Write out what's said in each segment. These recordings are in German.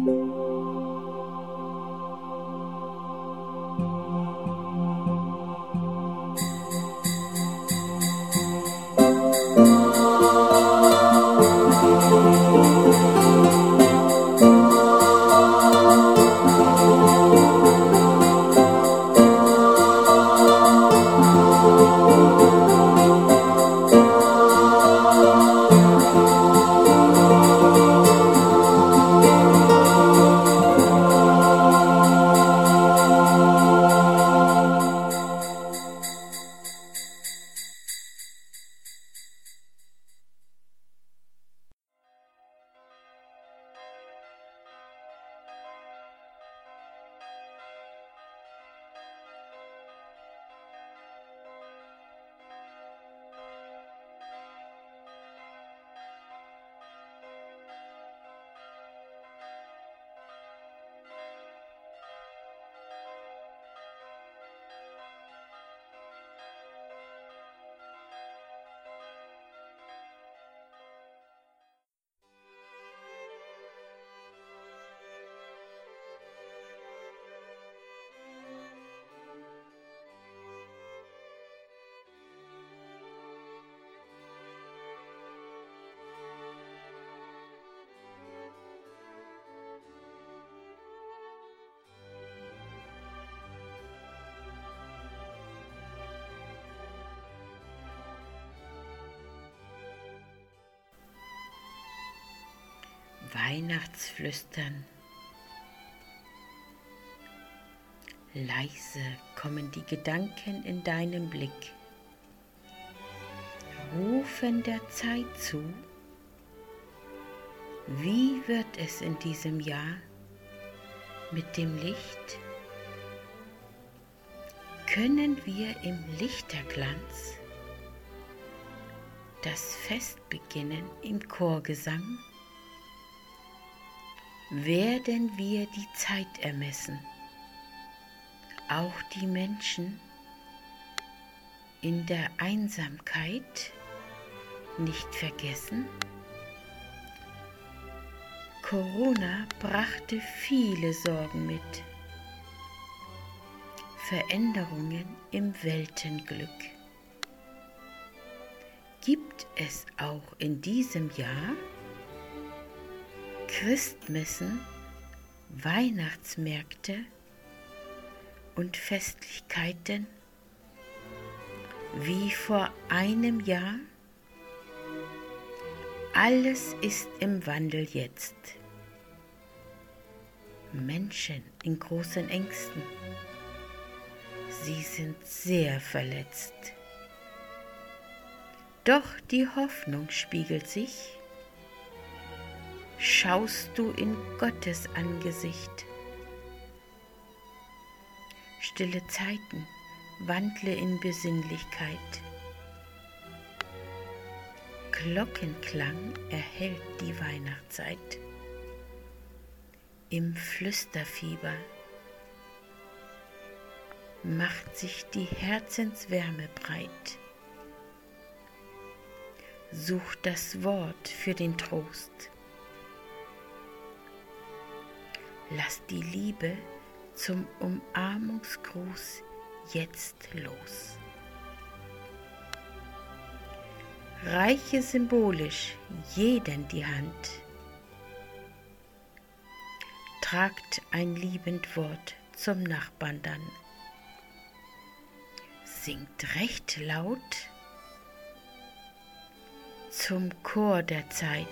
Música Weihnachtsflüstern. Leise kommen die Gedanken in deinem Blick, rufen der Zeit zu. Wie wird es in diesem Jahr mit dem Licht? Können wir im Lichterglanz das Fest beginnen im Chorgesang? Werden wir die Zeit ermessen, auch die Menschen in der Einsamkeit nicht vergessen? Corona brachte viele Sorgen mit, Veränderungen im Weltenglück. Gibt es auch in diesem Jahr Christmessen, Weihnachtsmärkte und Festlichkeiten wie vor einem Jahr? Alles ist im Wandel jetzt. Menschen in großen Ängsten. Sie sind sehr verletzt. Doch die Hoffnung spiegelt sich schaust du in Gottes Angesicht. Stille Zeiten, wandle in Besinnlichkeit. Glockenklang erhellt die Weihnachtszeit. Im Flüsterfieber macht sich die Herzenswärme breit. Such das Wort für den Trost Lass die Liebe zum Umarmungsgruß jetzt los. Reiche symbolisch jeden die Hand. Tragt ein liebend Wort zum Nachbarn dann. Singt recht laut zum Chor der Zeit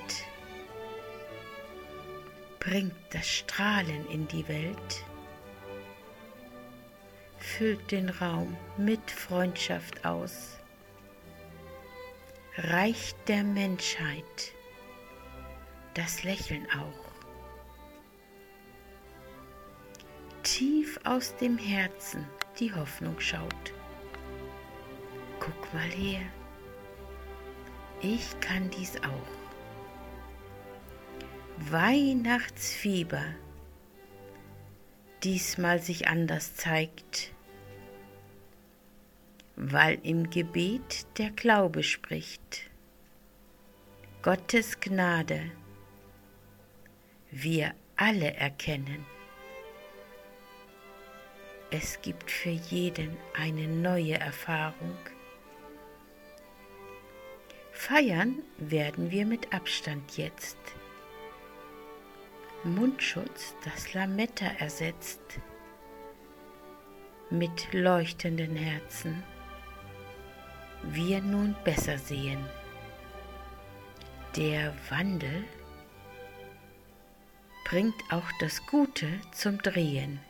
bringt das Strahlen in die Welt, füllt den Raum mit Freundschaft aus, reicht der Menschheit das Lächeln auch. Tief aus dem Herzen die Hoffnung schaut. Guck mal her, ich kann dies auch. Weihnachtsfieber diesmal sich anders zeigt, weil im Gebet der Glaube spricht. Gottes Gnade wir alle erkennen. Es gibt für jeden eine neue Erfahrung. Feiern werden wir mit Abstand jetzt. Mundschutz das Lametta ersetzt. Mit leuchtenden Herzen. Wir nun besser sehen. Der Wandel bringt auch das Gute zum Drehen.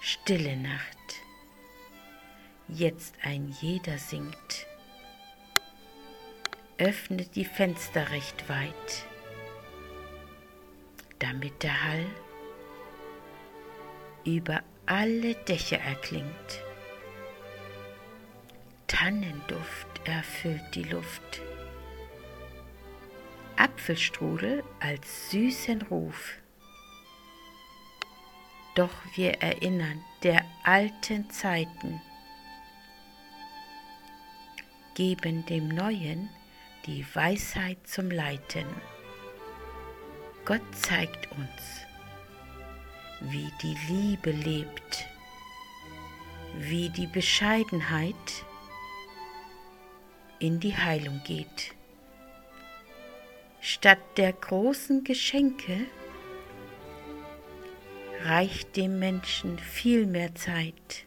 Stille Nacht. Jetzt ein jeder singt. Öffnet die Fenster recht weit, damit der Hall über alle Dächer erklingt. Tannenduft erfüllt die Luft. Apfelstrudel als süßen Ruf. Doch wir erinnern der alten Zeiten, geben dem Neuen die Weisheit zum Leiten. Gott zeigt uns, wie die Liebe lebt, wie die Bescheidenheit in die Heilung geht. Statt der großen Geschenke reicht dem Menschen viel mehr Zeit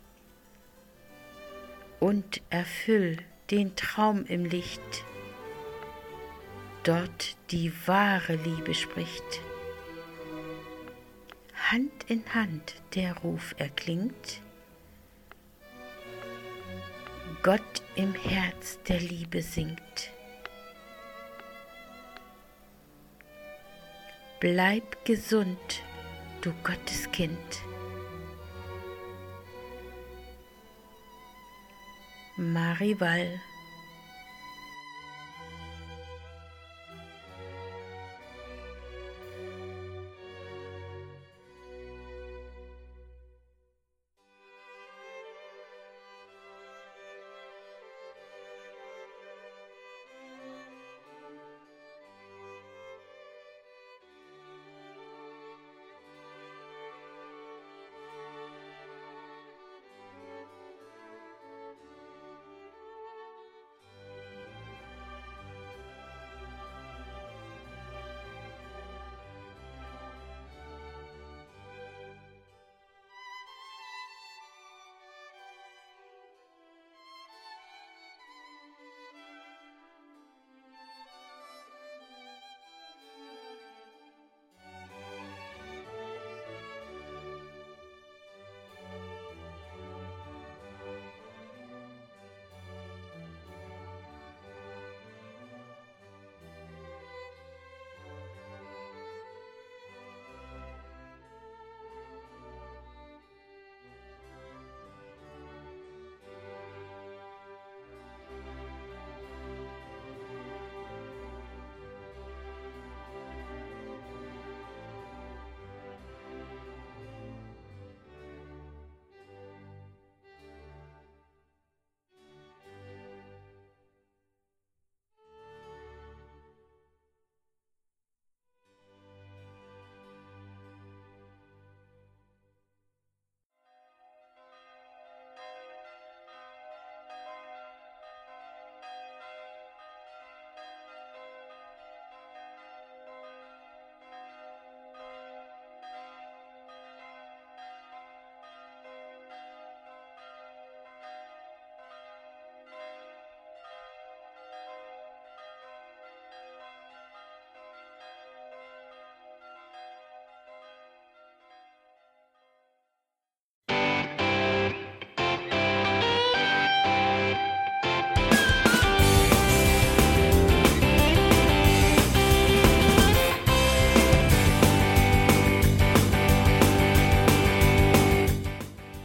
und erfüll den Traum im Licht, dort die wahre Liebe spricht. Hand in Hand der Ruf erklingt, Gott im Herz der Liebe singt. Bleib gesund, du Gotteskind. Marivall